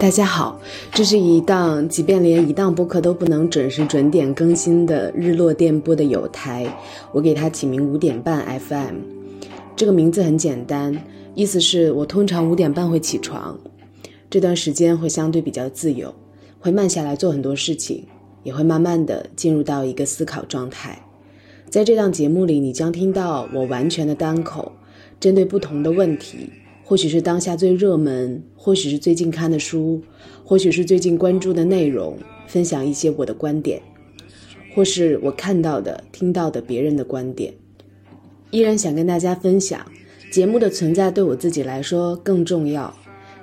大家好，这是一档即便连一档播客都不能准时准点更新的日落电波的有台，我给它起名五点半 FM。这个名字很简单，意思是我通常五点半会起床，这段时间会相对比较自由，会慢下来做很多事情，也会慢慢的进入到一个思考状态。在这档节目里，你将听到我完全的单口，针对不同的问题。或许是当下最热门，或许是最近看的书，或许是最近关注的内容，分享一些我的观点，或是我看到的、听到的别人的观点，依然想跟大家分享。节目的存在对我自己来说更重要。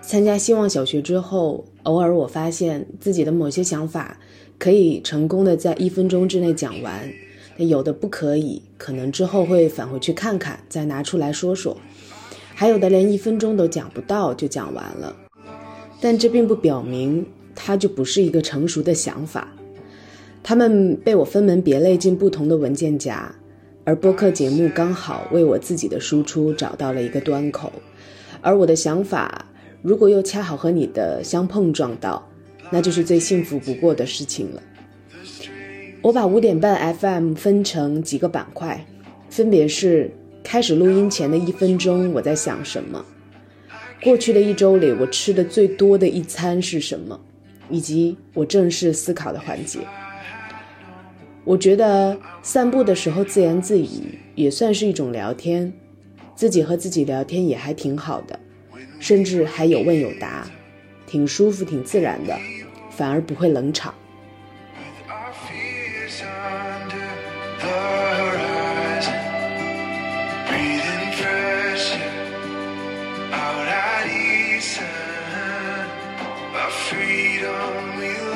参加希望小学之后，偶尔我发现自己的某些想法可以成功的在一分钟之内讲完，有的不可以，可能之后会返回去看看，再拿出来说说。还有的连一分钟都讲不到就讲完了，但这并不表明它就不是一个成熟的想法。他们被我分门别类进不同的文件夹，而播客节目刚好为我自己的输出找到了一个端口。而我的想法如果又恰好和你的相碰撞到，那就是最幸福不过的事情了。我把五点半 FM 分成几个板块，分别是。开始录音前的一分钟，我在想什么？过去的一周里，我吃的最多的一餐是什么？以及我正式思考的环节。我觉得散步的时候自言自语也算是一种聊天，自己和自己聊天也还挺好的，甚至还有问有答，挺舒服、挺自然的，反而不会冷场。Freedom we